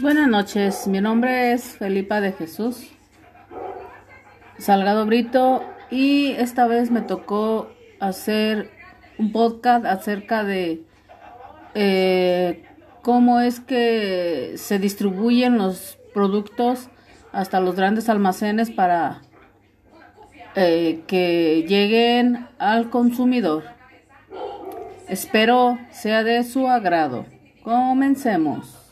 Buenas noches, mi nombre es Felipa de Jesús Salgado Brito y esta vez me tocó hacer un podcast acerca de eh, cómo es que se distribuyen los productos hasta los grandes almacenes para eh, que lleguen al consumidor. Espero sea de su agrado. Comencemos.